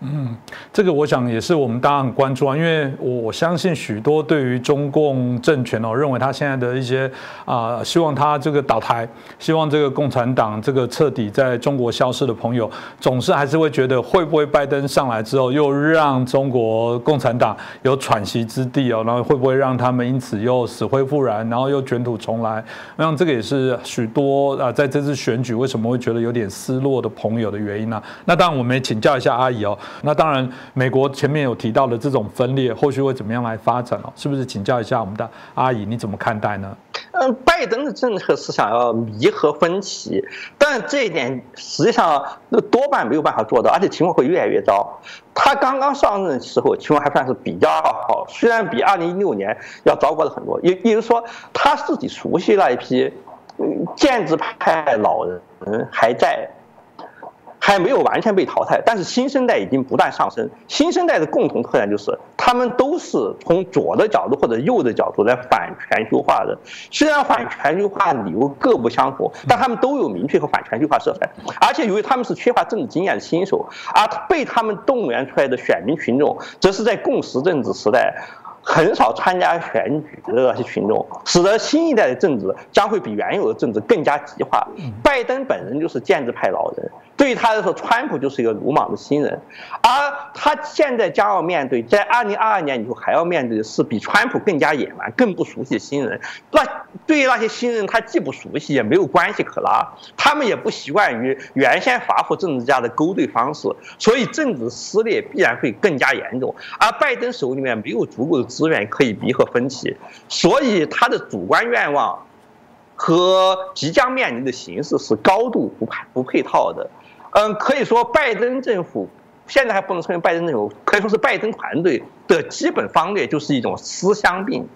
嗯，这个我想也是我们大家很关注啊，因为我相信许多对于中共政权哦，认为他现在的一些啊，希望他这个倒台，希望这个共产党这个彻底在中国消失的朋友，总是还是会觉得会不会拜登上来之后又让中国共产党有喘息之地哦，然后会不会让他们因此又死灰复燃，然后又卷土重来？我想这个也是许多啊，在这次选举为什么会觉得有点失落的朋友的原因呢？那当然我们也请教一下阿姨哦。那当然，美国前面有提到的这种分裂，后续会怎么样来发展哦？是不是请教一下我们的阿姨，你怎么看待呢？嗯，拜登的政策是想要弥合分歧，但这一点实际上那多半没有办法做到，而且情况会越来越糟。他刚刚上任的时候情况还算是比较好，虽然比二零一六年要糟糕了很多。也也就是说，他自己熟悉那一批建制派老人还在。还没有完全被淘汰，但是新生代已经不断上升。新生代的共同特点就是，他们都是从左的角度或者右的角度来反全球化的。虽然反全球化理由各不相同，但他们都有明确和反全球化色彩。而且由于他们是缺乏政治经验的新手，而被他们动员出来的选民群众，则是在共识政治时代。很少参加选举的那些群众，使得新一代的政治将会比原有的政治更加极化。拜登本人就是建制派老人，对他来说，川普就是一个鲁莽的新人，而他现在将要面对，在二零二二年以后还要面对的是比川普更加野蛮、更不熟悉的新人。那对于那些新人，他既不熟悉，也没有关系可拉，他们也不习惯于原先华府政治家的勾兑方式，所以政治撕裂必然会更加严重。而拜登手里面没有足够的。资源可以弥合分歧，所以他的主观愿望和即将面临的形势是高度不配不配套的。嗯，可以说拜登政府现在还不能称为拜登政府，可以说是拜登团队的基本方略就是一种思乡病，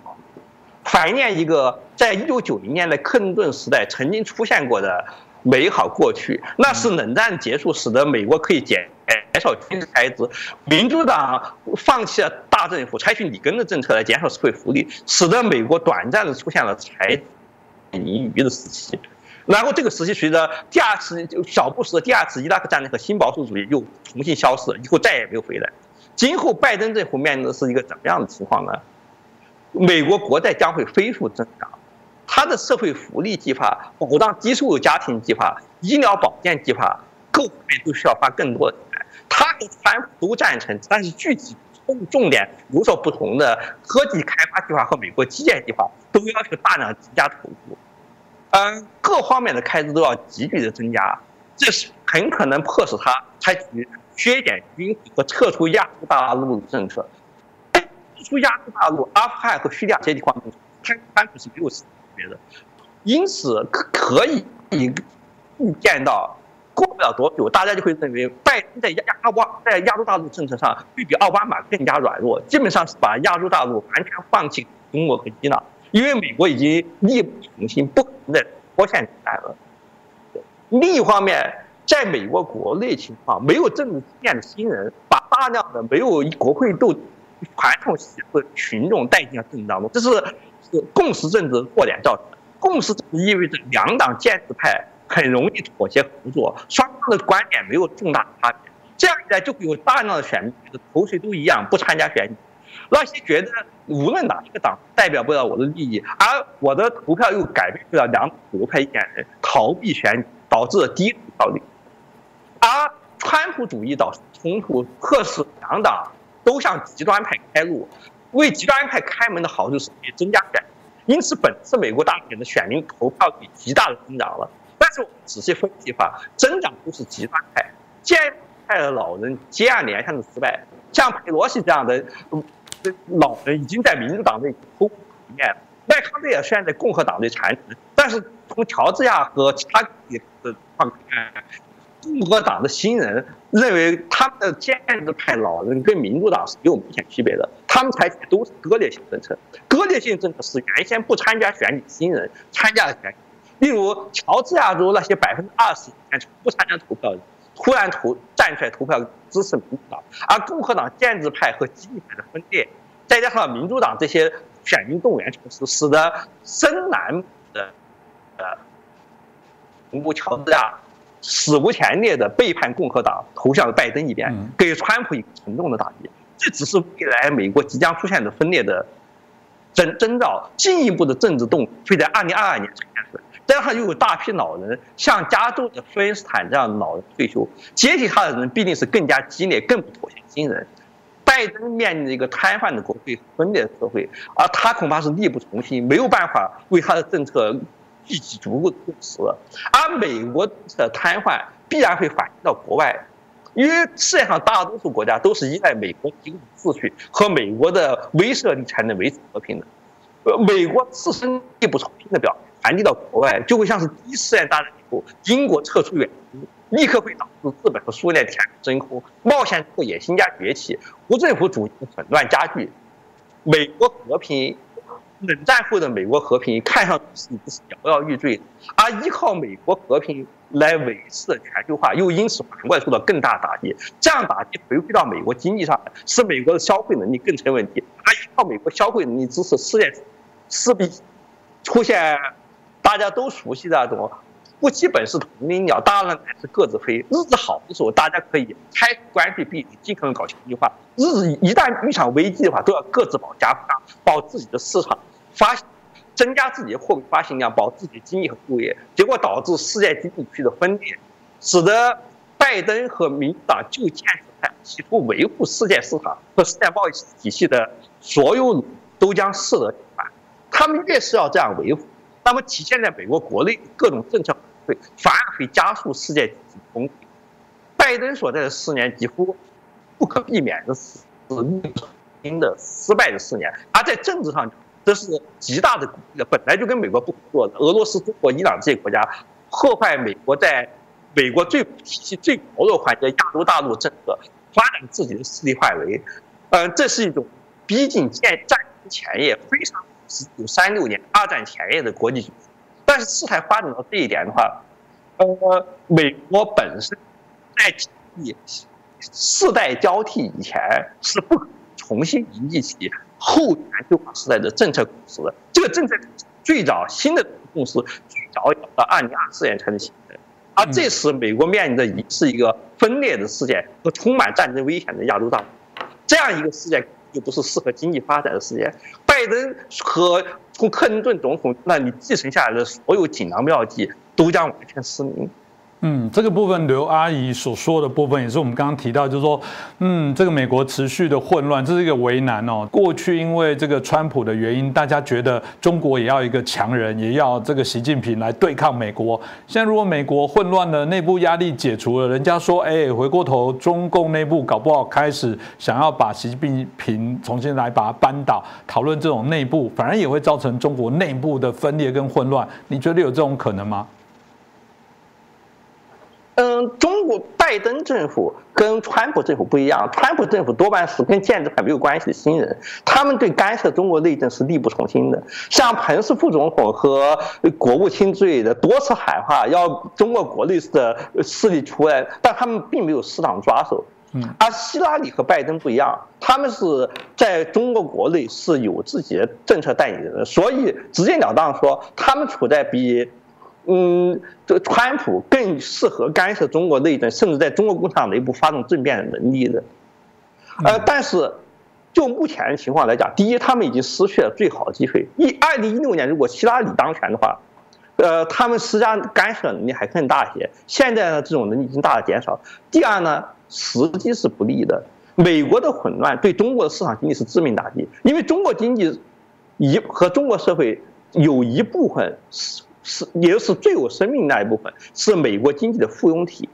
怀念一个在一九九零年的克林顿时代曾经出现过的。美好过去，那是冷战结束使得美国可以减减少军事开支，民主党放弃了大政府，采取里根的政策来减少社会福利，使得美国短暂的出现了财盈余的时期。然后这个时期随着第二次小布什的第二次伊拉克战争和新保守主义又重新消失，以后再也没有回来。今后拜登政府面临的是一个怎么样的情况呢？美国国债将会飞速增长。他的社会福利计划、保障低收入家庭计划、医疗保健计划，各方面都需要花更多的钱。他和川普都赞成，但是具体重重点有所不同的科技开发计划和美国基建计划，都要求大量增加投入。嗯，各方面的开支都要急剧的增加，这是很可能迫使他采取削减军费和撤出亚洲大陆的政策。撤出亚洲大陆，阿富汗和叙利亚这些地方，川普是没有。别的，因此可可以预见到，过不了多久，大家就会认为拜登在亚亚巴在亚洲大陆政策上会比奥巴马更加软弱，基本上是把亚洲大陆完全放弃中国和伊朗。因为美国已经力不从心，不可能再脱线来了。另一方面，在美国国内情况，没有政治经验的新人，把大量的没有国会斗传统习俗的群众带进了政治当中，这是是共识政治弱点造成的。共识政治意味着两党建制派很容易妥协合作，双方的观点没有重大差别。这样一来，就会有大量的选民投谁都一样，不参加选举。那些觉得无论哪一个党代表不了我的利益，而我的投票又改变不了两流派意见人，逃避选举，导致了低投票率。而川普主义导致冲突，迫使两党都向极端派开路。为极端派开门的好处是可以增加选，因此本次美国大选的选民投票率极大的增长了。但是我们仔细分析吧，增长都是极端派，建派的老人接二连三的失败，像佩洛西这样的。老人已经在民主党内头面，麦康奈尔虽然在共和党内传承，但是从乔治亚和其他的况看，共和党的新人认为他们的建制派老人跟民主党是有明显区别的，他们采取的都是割裂性政策，割裂性政策是原先不参加选举新人参加的选举，例如乔治亚州那些百分之二十以前不参加投票的人。突然投站出来投票支持民主党，而共和党建制派和激进派的分裂，再加上民主党这些选民动员措施，使得深蓝的呃，总部乔治亚史无前例的背叛共和党，投向了拜登一边，给川普一个沉重的打击。这只是未来美国即将出现的分裂的征征兆，进一步的政治动会在二零二二年出现出来。加上又有大批老人，像加州的弗恩斯坦这样的老人退休，接替他的人必定是更加激烈、更不妥协新人。拜登面临着一个瘫痪的国会、分裂的社会，而他恐怕是力不从心，没有办法为他的政策聚集足够的共识。而美国的瘫痪必然会反映到国外，因为世界上大多数国家都是依赖美国提供秩序和美国的威慑力才能维持和平的。呃，美国自身力不从心的表。传递到国外，就会像是第一次世界大战以后，英国撤出远东，立刻会导致日本和苏联填真空，冒险者野心家崛起，无政府主义的混乱加剧。美国和平，冷战后的美国和平看上去是摇摇欲坠，而依靠美国和平来维持的全球化，又因此反过来受到更大打击。这样打击回馈到美国经济上，使美国的消费能力更成问题。而依靠美国消费能力支持世界，势必出现。大家都熟悉的那种，不基本是同林鸟，大人还是各自飞。日子好的时候，大家可以开关闭闭，尽可能搞全球化；日子一旦遇上危机的话，都要各自保家保自己的市场发，增加自己的货币发行量，保自己的经济和就业。结果导致世界经济区的分裂，使得拜登和民主党就建制派企图维护世界市场和世界贸易体系的所有都将适得其反。他们越是要这样维护。那么体现在美国国内各种政策会反而会加速世界崩溃。拜登所在的四年几乎不可避免的是新的失败的四年，而在政治上这是极大的本来就跟美国不合作的俄罗斯、中国、伊朗这些国家破坏美国在美国最体系最薄弱环节亚洲大陆政策，发展自己的势力范围。嗯，这是一种逼近建战争前夜非常。一九三六年二战前夜的国际局势，但是事态发展到这一点的话，呃，美国本身在世代交替以前是不可重新凝聚起后全球化时代的政策共识的。这个政策最早新的共识最早要到二零二四年才能形成，而这时美国面临的已是一个分裂的世界和充满战争危险的亚洲大陆，这样一个世界。就不是适合经济发展的时间。拜登和从克林顿总统那里继承下来的所有锦囊妙计，都将完全失明。嗯，这个部分刘阿姨所说的部分，也是我们刚刚提到，就是说，嗯，这个美国持续的混乱，这是一个为难哦。过去因为这个川普的原因，大家觉得中国也要一个强人，也要这个习近平来对抗美国。现在如果美国混乱了，内部压力解除了，人家说，哎，回过头，中共内部搞不好开始想要把习近平重新来把它扳倒，讨论这种内部，反而也会造成中国内部的分裂跟混乱。你觉得有这种可能吗？嗯，嗯，中国拜登政府跟川普政府不一样，川普政府多半是跟建制派没有关系的新人，他们对干涉中国内政是力不从心的。像彭斯副总统和国务卿之类的多次喊话，要中国国内的势力出来，但他们并没有适当抓手。而希拉里和拜登不一样，他们是在中国国内是有自己的政策代理人，所以直截了当说，他们处在比，嗯，这川普更适合干涉中国内政，甚至在中国共产党内部发动政变的能力的。呃，但是就目前的情况来讲，第一，他们已经失去了最好的机会。一二零一六年，如果希拉里当权的话，呃，他们施加干涉能力还更大一些。现在呢，这种能力已经大大减少。第二呢？时机是不利的，美国的混乱对中国的市场经济是致命打击，因为中国经济一和中国社会有一部分是是也就是最有生命那一部分是美国经济的附庸体，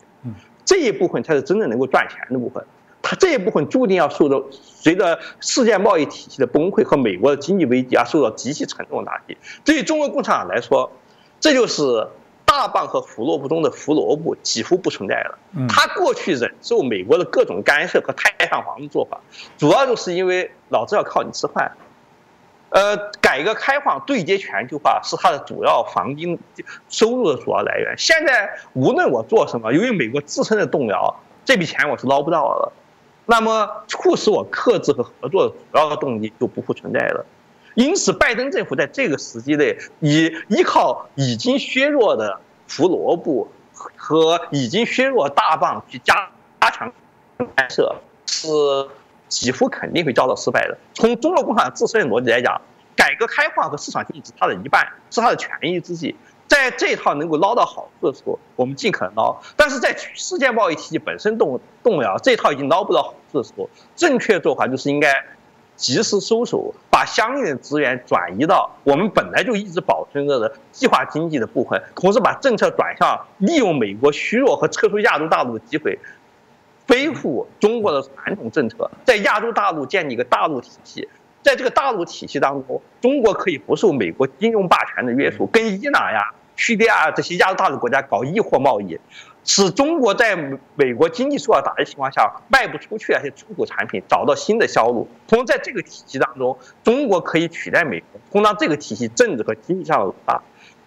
这一部分才是真正能够赚钱的部分，它这一部分注定要受到随着世界贸易体系的崩溃和美国的经济危机而受到极其沉重的打击。对于中国共产党来说，这就是。大棒和胡萝卜中的胡萝卜几乎不存在了。他过去忍受美国的各种干涉和太上皇的做法，主要就是因为老子要靠你吃饭。呃，改革开放对接全球化是它的主要黄金收入的主要来源。现在无论我做什么，由于美国自身的动摇，这笔钱我是捞不到了。那么促使我克制和合作的主要的动机就不复存在了。因此，拜登政府在这个时机内，以依靠已经削弱的胡萝卜和已经削弱大棒去加加强干涉，是几乎肯定会遭到失败的。从中国共产党自身的逻辑来讲，改革开放和市场经济是它的一半，是它的权宜之计。在这一套能够捞到好处的时候，我们尽可能捞；但是在世界贸易体系本身动动摇，这套已经捞不到好处的时候，正确做法就是应该。及时收手，把相应的资源转移到我们本来就一直保存着的计划经济的部分，同时把政策转向利用美国虚弱和撤出亚洲大陆的机会，恢复中国的传统政策，在亚洲大陆建立一个大陆体系。在这个大陆体系当中，中国可以不受美国金融霸权的约束，跟伊朗呀、叙利亚这些亚洲大陆国家搞易货贸易。使中国在美国经济受到打击情况下卖不出去那些出口产品，找到新的销路。同时，在这个体系当中，中国可以取代美国，充当这个体系政治和经济上的老大。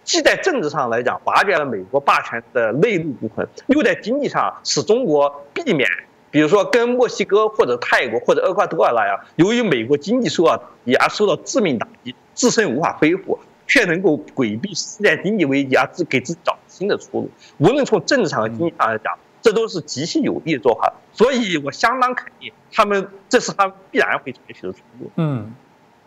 既在政治上来讲瓦解了美国霸权的内陆部分，又在经济上使中国避免，比如说跟墨西哥或者泰国或者厄瓜多尔那样，由于美国经济受到打击而受到致命打击，自身无法恢复。却能够规避世界经济危机，而自给自己找新的出路。无论从政治上和经济上来讲，这都是极其有利的做法。所以我相当肯定，他们这是他们必然会采取的出路。嗯。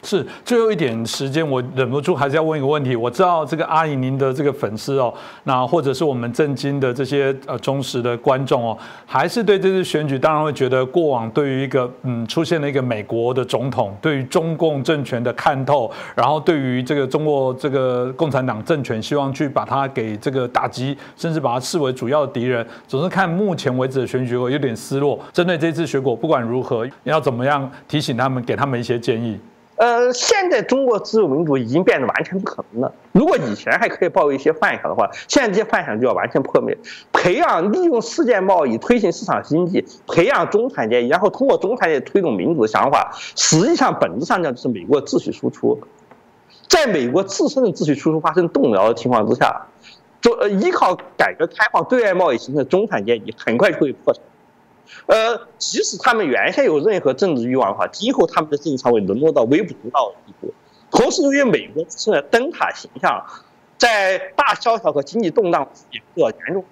是最后一点时间，我忍不住还是要问一个问题。我知道这个阿姨您的这个粉丝哦，那或者是我们震惊的这些呃忠实的观众哦，还是对这次选举当然会觉得过往对于一个嗯出现了一个美国的总统，对于中共政权的看透，然后对于这个中国这个共产党政权，希望去把它给这个打击，甚至把它视为主要的敌人，总是看目前为止的选举有点失落。针对这次选果，不管如何，要怎么样提醒他们，给他们一些建议。呃，现在中国自由民主已经变得完全不可能了。如果以前还可以抱一些幻想的话，现在这些幻想就要完全破灭。培养利用世界贸易推行市场经济，培养中产阶级，然后通过中产阶级推动民主的想法，实际上本质上讲就是美国秩序输出。在美国自身的秩序输出发生动摇的情况之下，就呃依靠改革开放对外贸易形成的中产阶级很快就会破产。呃，即使他们原先有任何政治欲望的话，今后他们的政治上会沦落到微不足道的地步。同时，由于美国自身的灯塔形象，在大萧条和经济动荡也受到严重，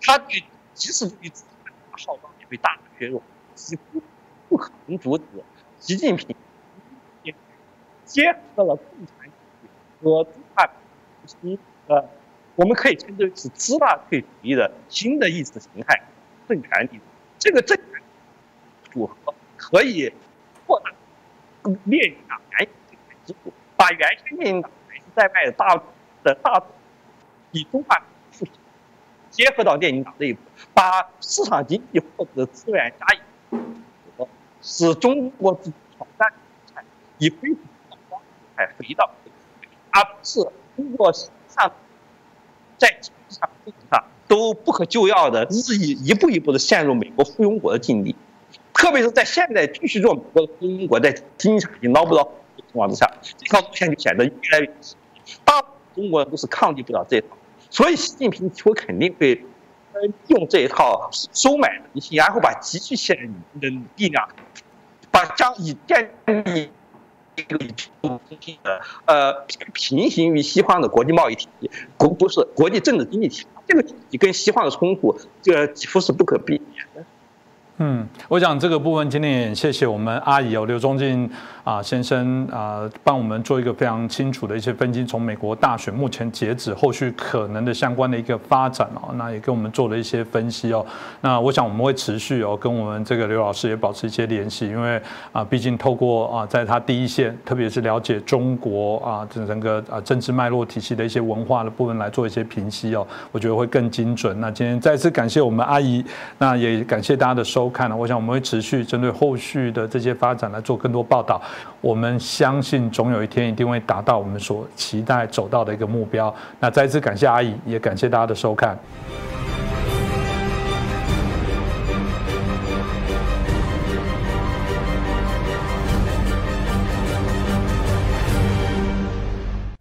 他对即使对自己的号召也会大大削弱，几乎不可能阻止习近平结合了共产主义和中华民族呃，我们可以称之为是资大退主义的新的意识形态政权体制。这个政权组合可以扩大列宁党原先支部，把原先列宁党在外的大的大以中华复兴结合到列宁党内部，把市场经济获得资源加以组合使中国自己挑战以恢复方式回到，而不是通过上在经济上、政治上。都不可救药的日益一步一步的陷入美国附庸国的境地，特别是在现在继续做美国的附庸国，在经济上已经捞不到的情况之下，这条路线就显得越来越大部分中国人都是抗拒不了这一套，所以习近平以后肯定会用这一套收买人心，然后把积蓄起来的力量，把将以建立。一个中心的呃平行于西方的国际贸易体系，国不是国际政治经济体系，这个你跟西化的冲突，这个几乎是不可避免的。嗯，我想这个部分今天也谢谢我们阿姨哦，刘忠进啊先生啊，帮我们做一个非常清楚的一些分析，从美国大选目前截止，后续可能的相关的一个发展哦，那也跟我们做了一些分析哦。那我想我们会持续哦，跟我们这个刘老师也保持一些联系，因为啊，毕竟透过啊，在他第一线，特别是了解中国啊这整个啊政治脉络体系的一些文化的部分来做一些评析哦，我觉得会更精准。那今天再次感谢我们阿姨，那也感谢大家的收。看了，我想我们会持续针对后续的这些发展来做更多报道。我们相信总有一天一定会达到我们所期待走到的一个目标。那再次感谢阿姨，也感谢大家的收看。